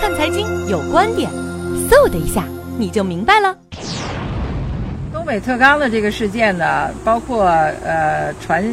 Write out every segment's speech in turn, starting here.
看财经有观点，嗖的一下你就明白了。东北特钢的这个事件呢，包括呃传，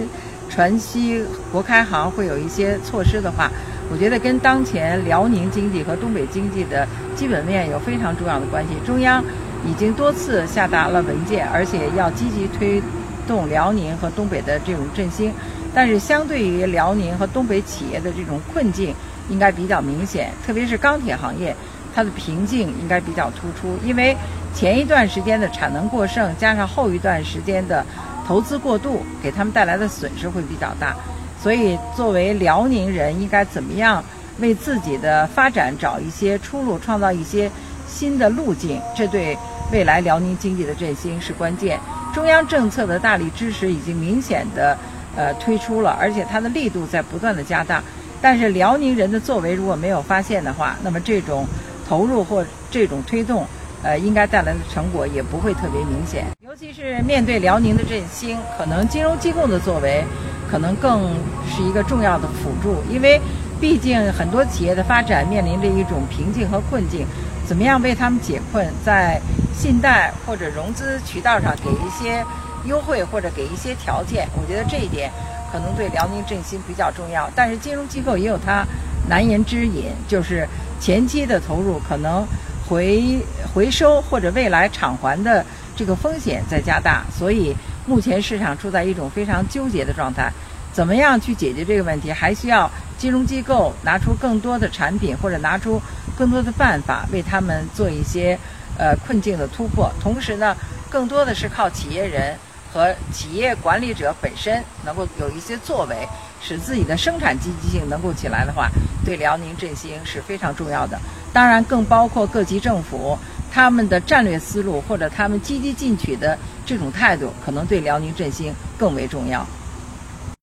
传西国开行会有一些措施的话，我觉得跟当前辽宁经济和东北经济的基本面有非常重要的关系。中央已经多次下达了文件，而且要积极推动辽宁和东北的这种振兴。但是，相对于辽宁和东北企业的这种困境，应该比较明显，特别是钢铁行业，它的瓶颈应该比较突出。因为前一段时间的产能过剩，加上后一段时间的投资过度，给他们带来的损失会比较大。所以，作为辽宁人，应该怎么样为自己的发展找一些出路，创造一些新的路径？这对未来辽宁经济的振兴是关键。中央政策的大力支持已经明显的呃推出了，而且它的力度在不断的加大。但是辽宁人的作为如果没有发现的话，那么这种投入或这种推动，呃，应该带来的成果也不会特别明显。尤其是面对辽宁的振兴，可能金融机构的作为，可能更是一个重要的辅助。因为毕竟很多企业的发展面临着一种瓶颈和困境，怎么样为他们解困，在信贷或者融资渠道上给一些优惠或者给一些条件，我觉得这一点。可能对辽宁振兴比较重要，但是金融机构也有它难言之隐，就是前期的投入可能回回收或者未来偿还的这个风险在加大，所以目前市场处在一种非常纠结的状态。怎么样去解决这个问题，还需要金融机构拿出更多的产品或者拿出更多的办法，为他们做一些呃困境的突破。同时呢，更多的是靠企业人。和企业管理者本身能够有一些作为，使自己的生产积极性能够起来的话，对辽宁振兴是非常重要的。当然，更包括各级政府他们的战略思路或者他们积极进取的这种态度，可能对辽宁振兴更为重要。